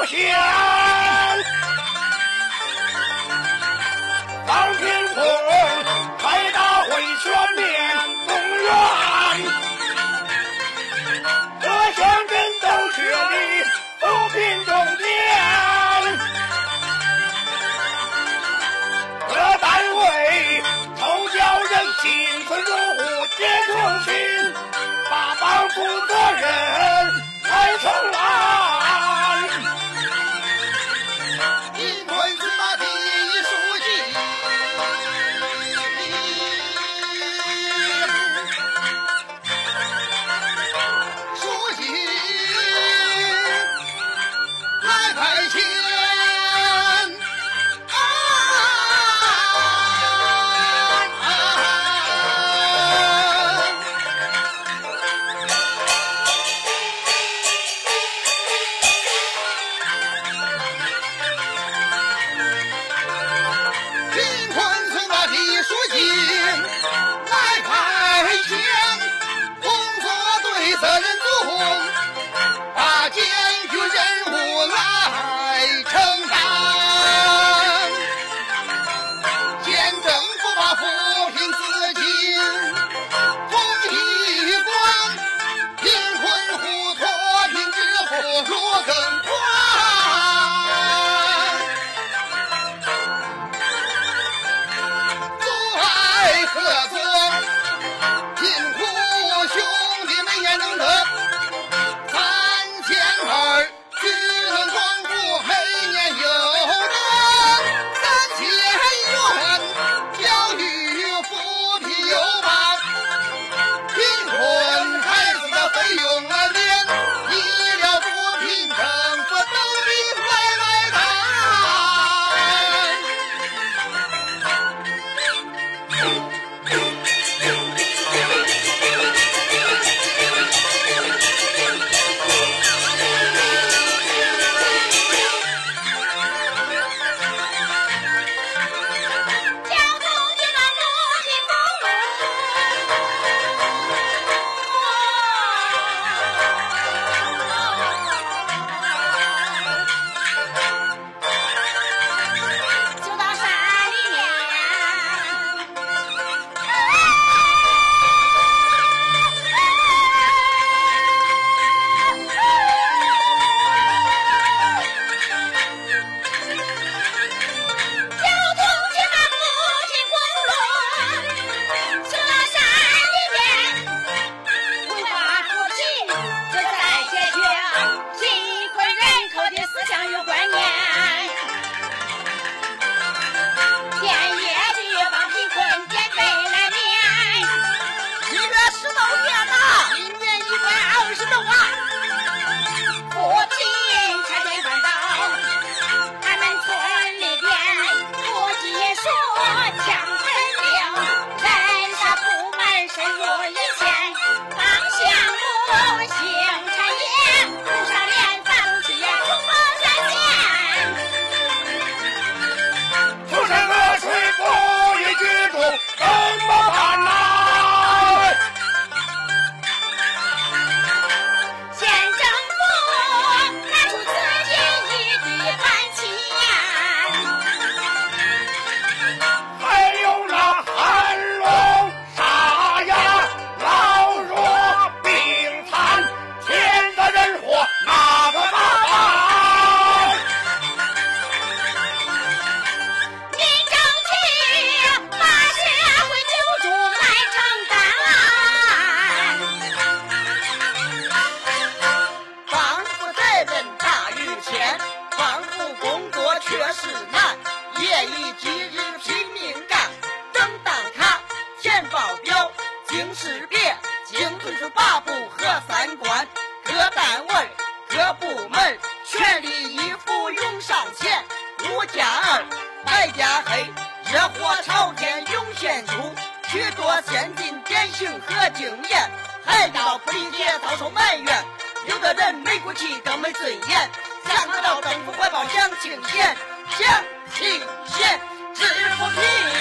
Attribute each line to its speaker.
Speaker 1: 不行
Speaker 2: 责任大于天，反腐工作确实难，夜以继日拼命干，争当卡，填报表，经识别，经推出八步和三关，各单位、各部门全力以赴涌上前，五加二，白加黑，热火朝天涌现出许多先进典型和经验，还到铺里边到处埋怨。有的人没骨气更没尊严，想得到政府怀抱想清闲，想清闲知不贫，